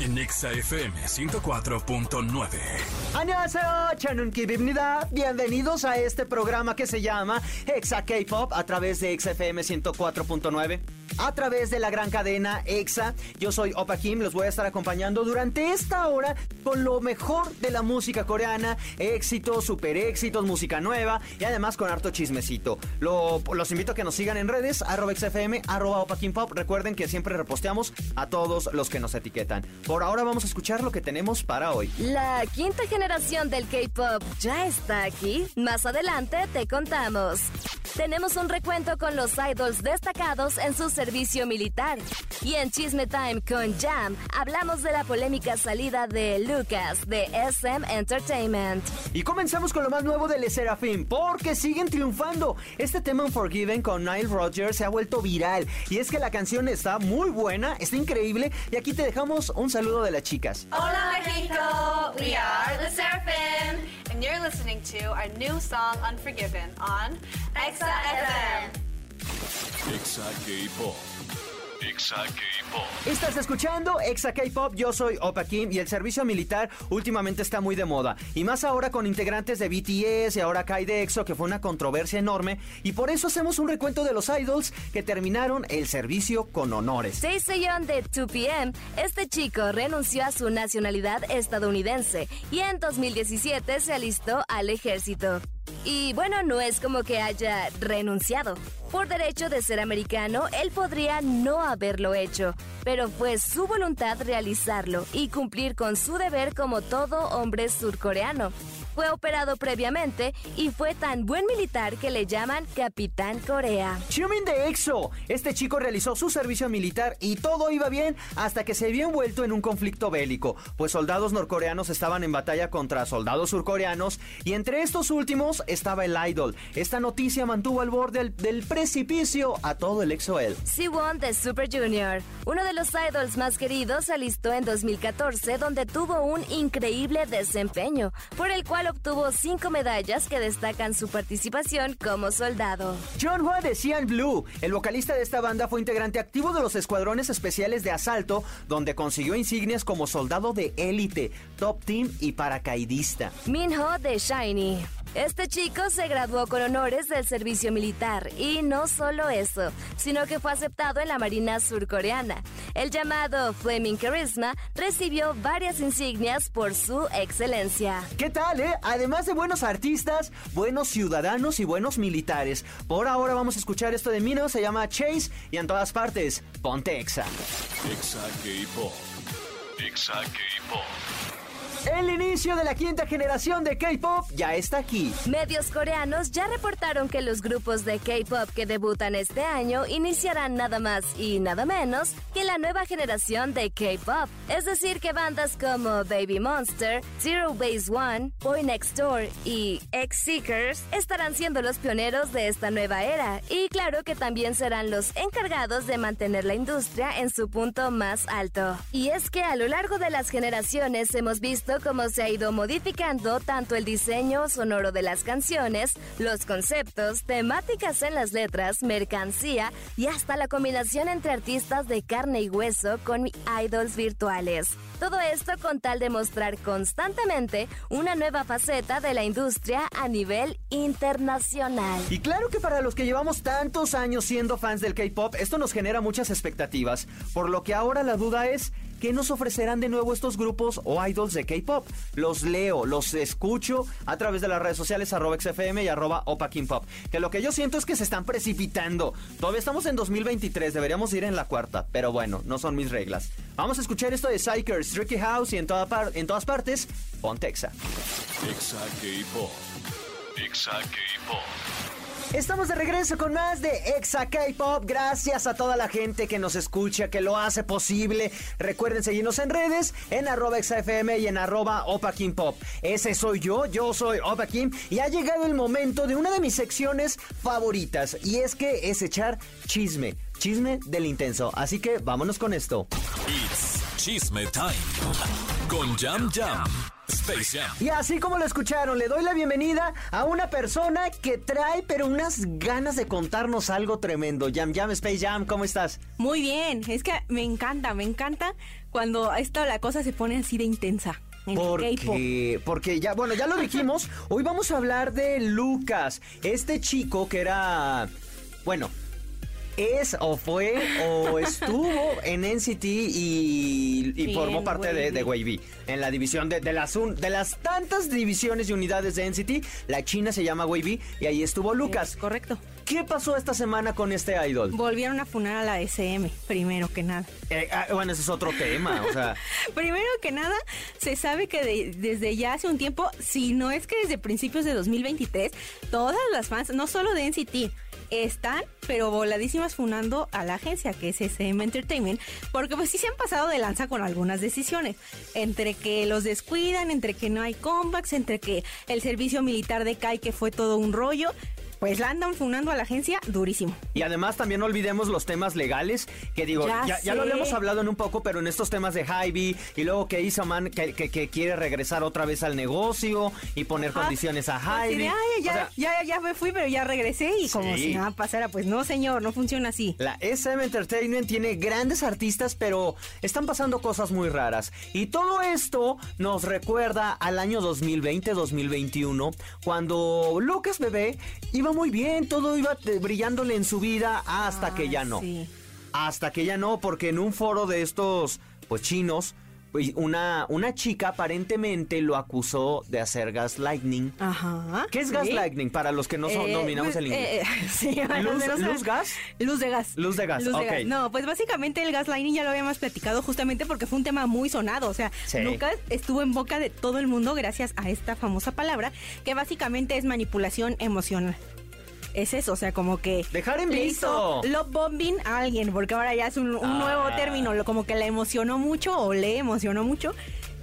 En Exa FM 104.9. 안녕하세요. 저는 김입니다. Bienvenidos a este programa que se llama Exa K-Pop a través de Exa FM 104.9. A través de la gran cadena EXA, yo soy Opa Kim, los voy a estar acompañando durante esta hora con lo mejor de la música coreana, éxitos, super éxitos, música nueva y además con harto chismecito. Lo- los invito a que nos sigan en redes, arroba XFM, arroba Opa Kim Pop. Recuerden que siempre reposteamos a todos los que nos etiquetan. Por ahora vamos a escuchar lo que tenemos para hoy. La quinta generación del K-pop ya está aquí. Más adelante te contamos. Tenemos un recuento con los idols destacados en su servicio militar. Y en Chisme Time con Jam hablamos de la polémica salida de Lucas de SM Entertainment. Y comenzamos con lo más nuevo de Le Serafim, porque siguen triunfando. Este tema Unforgiven con Nile Rodgers se ha vuelto viral. Y es que la canción está muy buena, está increíble. Y aquí te dejamos un saludo de las chicas. Hola Mexico! We are the Seraphim, and you're listening to our new song Unforgiven on Exa FM. Exa K-Pop. Exa K-Pop. Estás escuchando Exa K-Pop, yo soy Opa Kim y el servicio militar últimamente está muy de moda. Y más ahora con integrantes de BTS y ahora Kai de EXO, que fue una controversia enorme. Y por eso hacemos un recuento de los idols que terminaron el servicio con honores. Taeseon de 2PM, este chico renunció a su nacionalidad estadounidense y en 2017 se alistó al ejército. Y bueno, no es como que haya renunciado. Por derecho de ser americano, él podría no haberlo hecho, pero fue su voluntad realizarlo y cumplir con su deber como todo hombre surcoreano. Fue operado previamente y fue tan buen militar que le llaman Capitán Corea. Xiumin de EXO. Este chico realizó su servicio militar y todo iba bien hasta que se vio envuelto en un conflicto bélico, pues soldados norcoreanos estaban en batalla contra soldados surcoreanos y entre estos últimos estaba el idol. Esta noticia mantuvo al borde del, del precipicio a todo el EXO-L. Siwon de Super Junior, uno de los idols más queridos, se alistó en 2014 donde tuvo un increíble desempeño, por el cual obtuvo cinco medallas que destacan su participación como soldado. John Hua de Cian Blue, el vocalista de esta banda, fue integrante activo de los escuadrones especiales de asalto, donde consiguió insignias como soldado de élite, top team y paracaidista. Minho de Shiny. Este chico se graduó con honores del servicio militar y no solo eso, sino que fue aceptado en la Marina surcoreana. El llamado Flaming Charisma recibió varias insignias por su excelencia. ¿Qué tal, eh? Además de buenos artistas, buenos ciudadanos y buenos militares. Por ahora vamos a escuchar esto de Mino, se llama Chase y en todas partes, ponte Exa. Exa K-Pop. Exa K-Pop. El inicio de la quinta generación de K-pop ya está aquí. Medios coreanos ya reportaron que los grupos de K-pop que debutan este año iniciarán nada más y nada menos que la nueva generación de K-pop. Es decir, que bandas como Baby Monster, Zero Base One, Boy Next Door y X-Seekers estarán siendo los pioneros de esta nueva era. Y claro que también serán los encargados de mantener la industria en su punto más alto. Y es que a lo largo de las generaciones hemos visto cómo se ha ido modificando tanto el diseño sonoro de las canciones, los conceptos, temáticas en las letras, mercancía y hasta la combinación entre artistas de carne y hueso con idols virtuales. Todo esto con tal de mostrar constantemente una nueva faceta de la industria a nivel internacional. Y claro que para los que llevamos tantos años siendo fans del K-pop, esto nos genera muchas expectativas. Por lo que ahora la duda es, ¿qué nos ofrecerán de nuevo estos grupos o idols de K-pop? Los leo, los escucho a través de las redes sociales arroba XFM y arroba Opa King Pop. Que lo que yo siento es que se están precipitando. Todavía estamos en 2023, deberíamos ir en la cuarta, pero bueno, no son mis reglas. Vamos a escuchar esto de Psychers, Tricky House y en, en todas partes, Pontexa. Exa K-Pop. Exa K-Pop. Estamos de regreso con más de Exa K-Pop. Gracias a toda la gente que nos escucha, que lo hace posible. Recuerden seguirnos en redes, en arroba ExaFM y en arroba Opa Pop. Ese soy yo, yo soy Opa King. Y ha llegado el momento de una de mis secciones favoritas. Y es que es echar chisme. Chisme del intenso. Así que vámonos con esto. Chisme Time con Jam Jam. Space Jam. Y así como lo escucharon, le doy la bienvenida a una persona que trae pero unas ganas de contarnos algo tremendo. Jam Jam, Space Jam, ¿cómo estás? Muy bien, es que me encanta, me encanta cuando esta la cosa se pone así de intensa. Porque, porque ya, bueno, ya lo dijimos, hoy vamos a hablar de Lucas, este chico que era, bueno, es o fue o estuvo en NCT y, y Sí, formó parte de, de. Wavy. En la división de, de las un- de las tantas divisiones y unidades de NCT, la china se llama Wavy y ahí estuvo Lucas. Es correcto. ¿Qué pasó esta semana con este idol? Volvieron a funar a la SM, primero que nada. Eh, ah, bueno, ese es otro tema, o sea, Primero que nada, se sabe que de- desde ya hace un tiempo, si no es que desde principios de 2023, todas las fans, no solo de NCT, están, pero voladísimas funando a la agencia que es SM Entertainment, porque pues sí se han pasado de lanza con algunas decisiones, entre que los descuidan, entre que no hay comebacks, entre que el servicio militar de Kai que fue todo un rollo, pues la andan funando a la agencia durísimo. Y además también no olvidemos los temas legales, que digo, ya, Ya ya lo habíamos hablado en un poco, pero en estos temas de Hybe y luego que hizo Man que, que- que quiere regresar otra vez al negocio y poner Ajá. condiciones a. "Ay, ya, O sea, ya, ya me fui, pero ya regresé y como Sí. si nada pasara, pues no, señor, no funciona así. La SM Entertainment tiene grandes artistas, pero están pasando cosas muy raras. Y todo esto nos recuerda al año 2020-2021, cuando Lucas Bebé iba muy bien, todo iba eh, brillándole en su vida hasta que ya no. sí. Hasta que ya no, porque en un foro de estos, pues chinos, pues, una, una chica aparentemente lo acusó de hacer gaslighting. Ajá. ¿Qué es sí. gaslighting para los que no son- Eh, dominamos pues, el inglés? eh, sí, a los ¿Luz- luz gas? Luz de gas. Luz de gas, ok. No, pues básicamente el gaslighting ya lo habíamos platicado justamente porque fue un tema muy sonado. O sea, Sí. Lucas estuvo en boca de todo el mundo gracias a esta famosa palabra que básicamente es manipulación emocional. Es eso, o sea, como que... Dejar en visto. love bombing a alguien, porque ahora ya es un, un nuevo Ah. término, lo- como que le emocionó mucho o le emocionó mucho.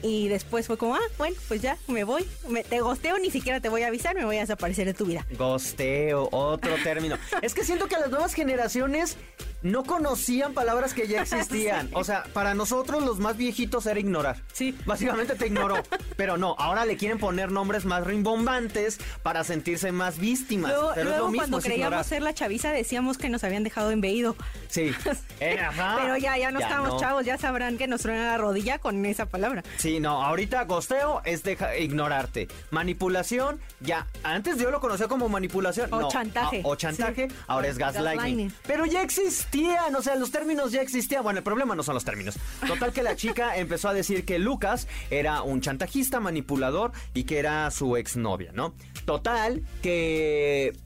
Y después fue como, ah, bueno, pues ya, me voy, me, te gosteo, ni siquiera te voy a avisar, me voy a desaparecer de tu vida. Gosteo, otro término. Es que siento que las nuevas generaciones no conocían palabras que ya existían. O sea, para nosotros los más viejitos era ignorar. Sí. Básicamente te ignoró. Pero no, ahora le quieren poner nombres más rimbombantes para sentirse más víctimas. Luego, Pero es lo mismo, cuando es creíamos ignorar. ser la chaviza decíamos que nos habían dejado embellido. Sí. Eh, ajá. Pero ya, ya no estamos no. chavos, ya sabrán que nos truena la rodilla con esa palabra. Sí, no, ahorita gosteo es deja- ignorarte. Manipulación, ya. Antes yo lo conocía como manipulación. O no, chantaje. ah, o chantaje, Sí. ahora es gaslighting. Gaslighting. Pero ya existían, o sea, los términos ya existían. Bueno, el problema no son los términos. Total que la chica empezó a decir que Lucas era un chantajista, manipulador y que era su exnovia, ¿no? Total que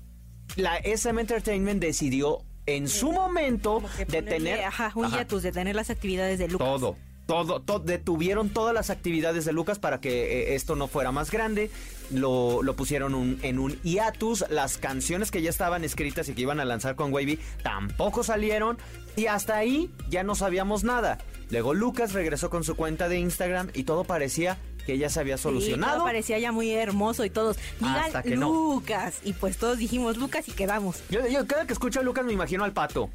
la SM Entertainment decidió en su momento ponerle, detener Ajá, hiatus, detener las actividades de Lucas. todo, todo, todo, detuvieron todas las actividades de Lucas para que eh, esto no fuera más grande. Lo, lo pusieron en un hiatus. Las canciones que ya estaban escritas y que iban a lanzar con Wavy tampoco salieron. Y hasta ahí ya no sabíamos nada. Luego Lucas regresó con su cuenta de Instagram y todo parecía que ya se había Sí, solucionado. todo parecía ya muy hermoso y todos. Hasta Digan no. Lucas. Y pues todos dijimos Lucas y quedamos. Yo, yo cada que escucho a Lucas me imagino al pato.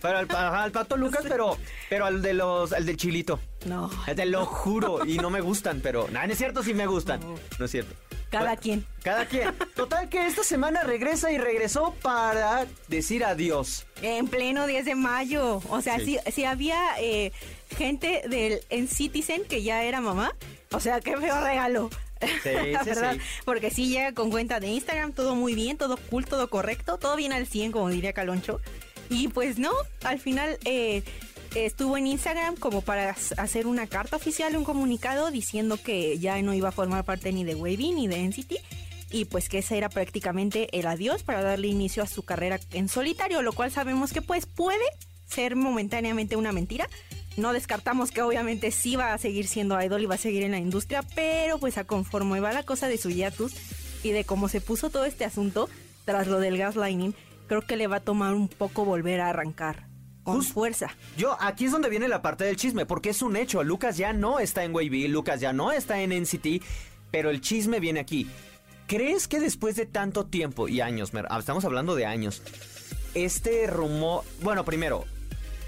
Pero al, al pato Lucas, pero, pero al de los, al del chilito. No. Te lo juro, y no me gustan, pero nada, no es cierto, sí me gustan. No es cierto. Cada Bueno, quien. Cada quien. Total que esta semana regresa y regresó para decir adiós. En pleno 10 de mayo. O sea, Sí. si, si había eh, gente del en Citizen que ya era mamá. O sea, qué feo regalo. Sí, La sí, verdad, sí. porque sí llega con cuenta de Instagram, todo muy bien, todo cool, todo correcto, todo bien al 100, como diría Caloncho. Y pues no, al final eh, estuvo en Instagram como para hacer una carta oficial, un comunicado diciendo que ya no iba a formar parte ni de Wavy ni de NCT. Y pues que ese era prácticamente el adiós para darle inicio a su carrera en solitario, lo cual sabemos que pues puede ser momentáneamente una mentira. No descartamos que obviamente sí va a seguir siendo idol y va a seguir en la industria, pero pues a conforme va la cosa de su hiatus y de cómo se puso todo este asunto tras lo del gaslighting, creo que le va a tomar un poco volver a arrancar con Just- fuerza. Yo, aquí es donde viene la parte del chisme, porque es un hecho. Lucas ya no está en Wavy, Lucas ya no está en NCT, pero el chisme viene aquí. ¿Crees que después de tanto tiempo y años, ah, estamos hablando de años, este rumor, bueno, primero,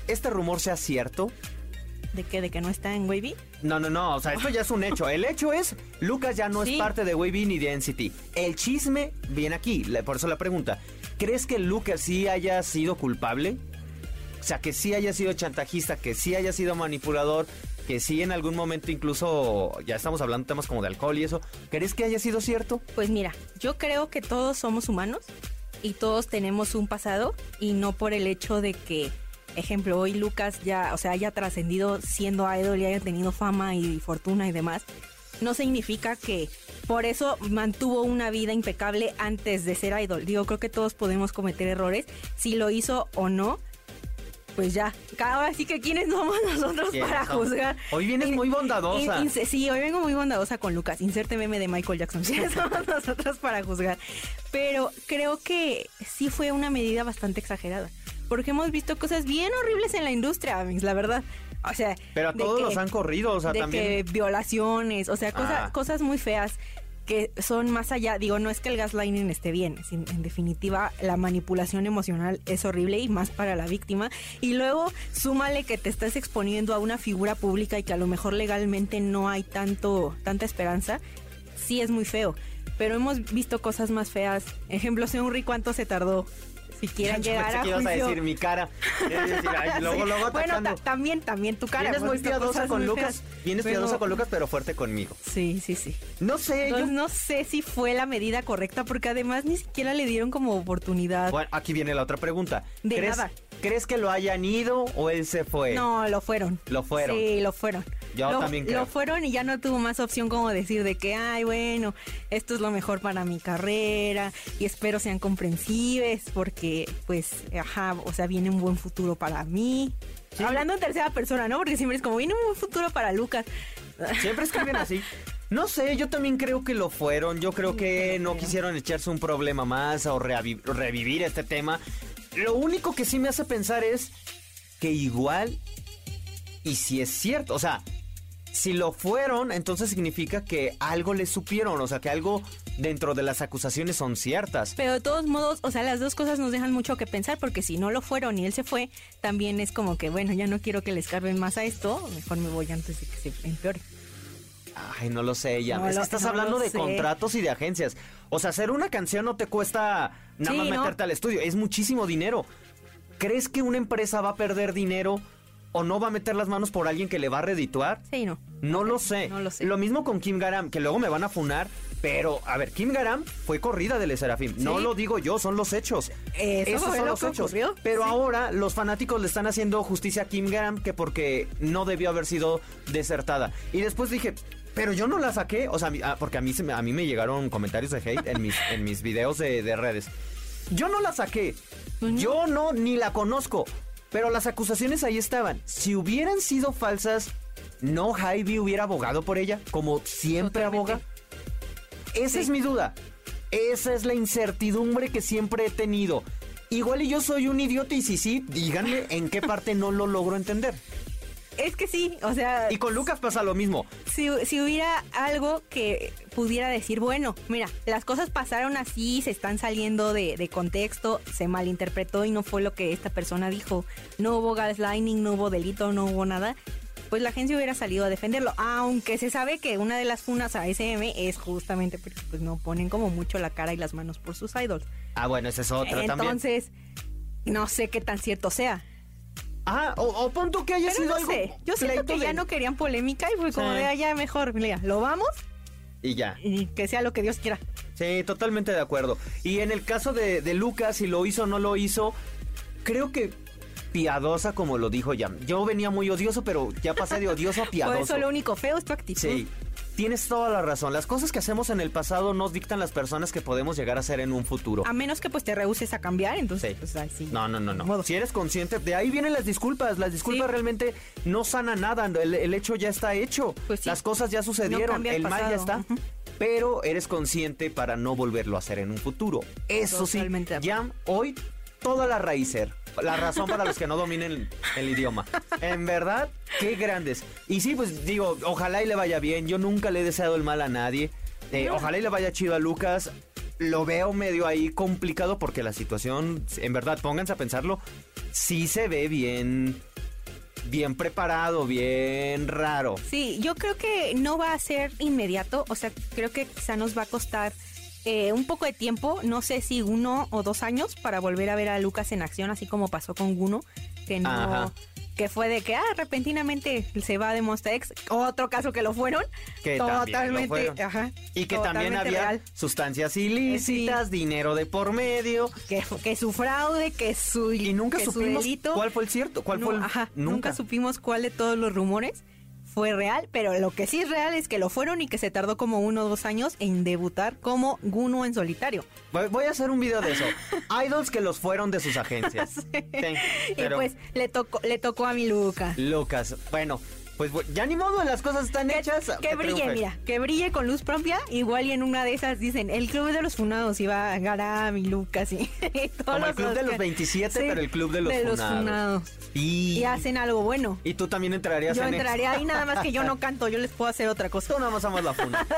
este rumor sea cierto? ¿De qué? ¿De que no está en Wavy? No, no, no, o sea, esto ya es un hecho. El hecho es, Lucas ya no Sí. es parte de Wavy ni de NCT. El chisme viene aquí, por eso la pregunta. ¿Crees que Lucas sí haya sido culpable? O sea, que sí haya sido chantajista, que sí haya sido manipulador, que sí en algún momento incluso, ya estamos hablando de temas como de alcohol y eso. ¿Crees que haya sido cierto? Pues mira, yo creo que todos somos humanos y todos tenemos un pasado y no por el hecho de que, ejemplo, hoy Lucas ya, o sea, haya trascendido siendo idol y haya tenido fama y fortuna y demás, no significa que por eso mantuvo una vida impecable antes de ser idol. Digo, creo que todos podemos cometer errores. Si lo hizo o no, pues ya. Ahora sí que quiénes somos nosotros ¿Quiénes para somos? juzgar. Hoy vienes muy bondadosa. In- in- sí, hoy vengo muy bondadosa con Lucas. Inserte meme de Michael Jackson. ¿Quiénes somos nosotros para juzgar? Pero creo que sí fue una medida bastante exagerada. Porque hemos visto cosas bien horribles en la industria, la verdad. O sea, Pero a todos que- los han corrido, o sea, de también... que violaciones, o sea, cosa- Ah. cosas muy feas que son más allá, digo, no es que el gaslighting esté bien, en definitiva la manipulación emocional es horrible y más para la víctima. Y luego súmale que te estás exponiendo a una figura pública y que a lo mejor legalmente no hay tanto tanta esperanza, sí es muy feo, pero hemos visto cosas más feas, ejemplo, Seunri cuánto se tardó si quieren Yo llegar a que ibas a decir mi cara. Decir, ay, luego, Sí. luego bueno, ta- también, también tu cara. Vienes muy piadosa con muy Lucas. Vienes Pero- piadosa con Lucas, pero fuerte conmigo. Sí, sí, sí. No sé, yo... No sé si fue la medida correcta porque además ni siquiera le dieron como oportunidad. Bueno, aquí viene la otra pregunta. De ¿Crees, nada. ¿Crees que lo hayan ido o él se fue? No, lo fueron. Lo fueron. Sí, lo fueron. Yo lo, también creo. Lo fueron y ya no tuvo más opción como decir de que, ay, bueno, esto es lo mejor para mi carrera y espero sean comprensibles porque, pues, ajá, o sea, viene un buen futuro para mí. Hablando en tercera persona, ¿no? Porque siempre es como, viene un buen futuro para Lucas. Siempre escriben así. No sé, yo también creo que lo fueron. Yo creo que no quisieron echarse un problema más o revivir este tema. Lo único que sí me hace pensar es que igual, y si es cierto, o sea, si lo fueron, entonces significa que algo le supieron, o sea, que algo dentro de las acusaciones son ciertas. Pero de todos modos, o sea, las dos cosas nos dejan mucho que pensar porque si no lo fueron y él se fue, también es como que, bueno, ya no quiero que le escarben más a esto, mejor me voy antes de que se empeore. Ay, no lo sé, ya. No es lo- que estás no hablando de sé. contratos y de agencias. O sea, hacer una canción no te cuesta nada Sí, más ¿no? meterte al estudio. Es muchísimo dinero. ¿Crees que una empresa va a perder dinero o no va a meter las manos por alguien que le va a redituar? Sí, no. No lo sé. No lo sé. mismo con Kim Garam, que luego me van a funar. Pero, a ver, Kim Garam fue corrida del Serafim. No Sí. lo digo yo, son los hechos. Eso Esos son lo los hechos. ocurrió. Pero Sí. ahora los fanáticos le están haciendo justicia a Kim Garam que porque no debió haber sido desertada. Y después dije, pero yo no la saqué. O sea, ah, porque a mí, se me, a mí me llegaron comentarios de hate en mis, en mis videos de, de redes. Yo no la saqué. Pues no. Yo no, ni la conozco. Pero las acusaciones ahí estaban. Si hubieran sido falsas, ¿no Jaime hubiera abogado por ella? Como siempre Totalmente. aboga. Esa es mi duda. Esa es la incertidumbre que siempre he tenido. Igual y yo soy un idiota y si sí, díganme en qué parte no lo logro entender. Es que sí, o sea, Y con Lucas pasa lo mismo. si, si hubiera algo que pudiera decir, bueno, mira, las cosas pasaron así, se están saliendo de, de contexto, se malinterpretó y no fue lo que esta persona dijo. No hubo gaslighting, no hubo delito, no hubo nada. Pues la agencia hubiera salido a defenderlo, aunque se sabe que una de las funas a SM es justamente porque pues no ponen como mucho la cara y las manos por sus idols. Ah, bueno, esa es otra también. Entonces, no sé qué tan cierto sea. Ah, o, o pon tú que haya Pero sido no algo. sé, yo siento que ya no querían polémica y fue como Sí. de allá mejor, mira, lo vamos Y ya. y que sea lo que Dios quiera. Sí, totalmente de acuerdo. Y en el caso de, de Lucas, si lo hizo o no lo hizo, creo que piadosa como lo dijo Jam. Yo venía muy odioso, pero ya pasé de odioso a Por piadoso. eso lo único feo es tu actitud. Sí, tienes toda la razón. Las cosas que hacemos en el pasado nos dictan las personas que podemos llegar a ser en un futuro. A menos que pues te rehuses a cambiar, entonces Sí. pues ahí sí. No, no, no, no. Modo. Si eres consciente, de ahí vienen las disculpas. Las disculpas Sí. realmente no sanan nada. El, el hecho ya está hecho. Pues sí. Las cosas ya sucedieron. el el mal ya está. Pero eres consciente para no volverlo a hacer en un futuro. Eso Totalmente sí. Jam, hoy toda la raícer. La razón para los que no dominen el, el idioma. En verdad, qué grandes. Y sí, pues digo, ojalá y le vaya bien. Yo nunca le he deseado el mal a nadie. Eh, ojalá y le vaya chido a Lucas. Lo veo medio ahí complicado porque la situación, en verdad, pónganse a pensarlo, sí se ve bien bien preparado, bien raro. Sí, yo creo que no va a ser inmediato, o sea, creo que quizá nos va a costar eh, un poco de tiempo, no sé si uno o dos años para volver a ver a Lucas en acción, así como pasó con Guno, que no... Ajá. Que fue de que, ah, repentinamente se va de Monster X. Otro caso que lo fueron. Que totalmente, fueron. ajá. Y que también había real. sustancias ilícitas, dinero de por medio. Que, que su fraude, que su, Y nunca que su supimos delito. cuál fue el cierto, cuál No, fue el... ajá, nunca. supimos cuál de todos los rumores fue real, pero lo que sí es real es que lo fueron y que se tardó como uno o dos años en debutar como Guno en solitario. Voy, voy a hacer un video de eso. Idols que los fueron de sus agencias. Sí, Y pero pues le tocó, le tocó a mi Luca. Lucas, bueno, pues ya ni modo, las cosas están hechas. Que brille, triunfe. mira, que brille con luz propia. Igual y en una de esas dicen, el club de los funados iba a ganar a mi Lucas y, y todos Como el club de los Oscar. 27, Sí, pero el club de los funados. funados. Y, Y hacen algo bueno. y tú también entrarías Yo en entraría ahí nada más que yo no canto, yo les puedo hacer otra cosa. Tú nada más amas la funa.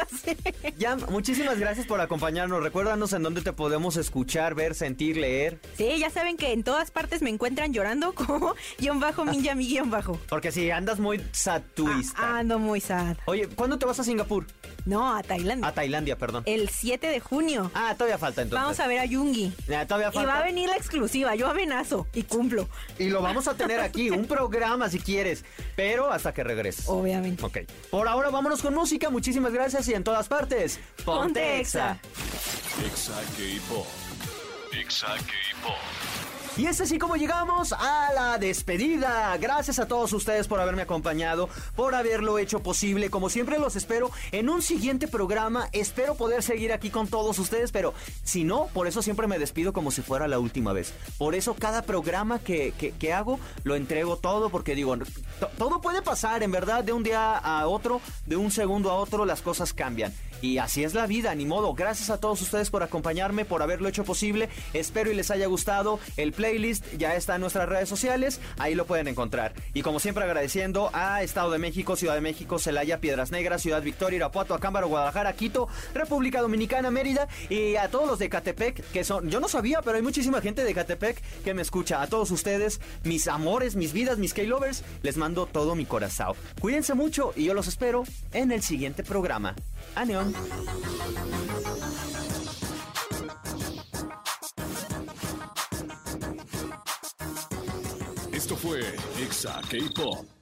Ya, muchísimas gracias por acompañarnos. Recuérdanos en dónde te podemos escuchar, ver, sentir, leer. Sí, ya saben que en todas partes me encuentran llorando como guion bajo ninja mi guion bajo. Porque si andas muy satuista. Ah, ando muy sad. Oye, ¿cuándo te vas a Singapur? No, a Tailandia. A Tailandia, perdón. El 7 de junio. Ah, todavía falta entonces. Vamos a ver a Yungi. Ya, todavía Y falta. va a venir la exclusiva. Yo amenazo y cumplo. Y lo vamos a tener aquí, un programa si quieres, pero hasta que regreses. Obviamente. Ok. Por ahora vámonos con música. Muchísimas gracias y en todas partes. Ponte Exa. Exa K-Pop. Exa K-Pop. Y es así como llegamos a la despedida. Gracias a todos ustedes por haberme acompañado, por haberlo hecho posible. Como siempre los espero en un siguiente programa. Espero poder seguir aquí con todos ustedes, pero si no, por eso siempre me despido como si fuera la última vez. Por eso cada programa que, que- hago lo entrego todo porque digo, to- todo puede pasar, en verdad, de un día a otro, de un segundo a otro, las cosas cambian. Y así es la vida, ni modo. Gracias a todos ustedes por acompañarme, por haberlo hecho posible. Espero y les haya gustado. El playlist ya está en nuestras redes sociales, ahí lo pueden encontrar. Y como siempre agradeciendo a Estado de México, Ciudad de México, Celaya, Piedras Negras, Ciudad Victoria, Irapuato, Acámbaro, Guadalajara, Quito, República Dominicana, Mérida y a todos los de Catepec, que son, yo no sabía, pero hay muchísima gente de Catepec que me escucha. A todos ustedes, mis amores, mis vidas, mis K-Lovers, les mando todo mi corazón. Cuídense mucho y yo los espero en el siguiente programa. Aneón. Esto fue Exa K-Pop.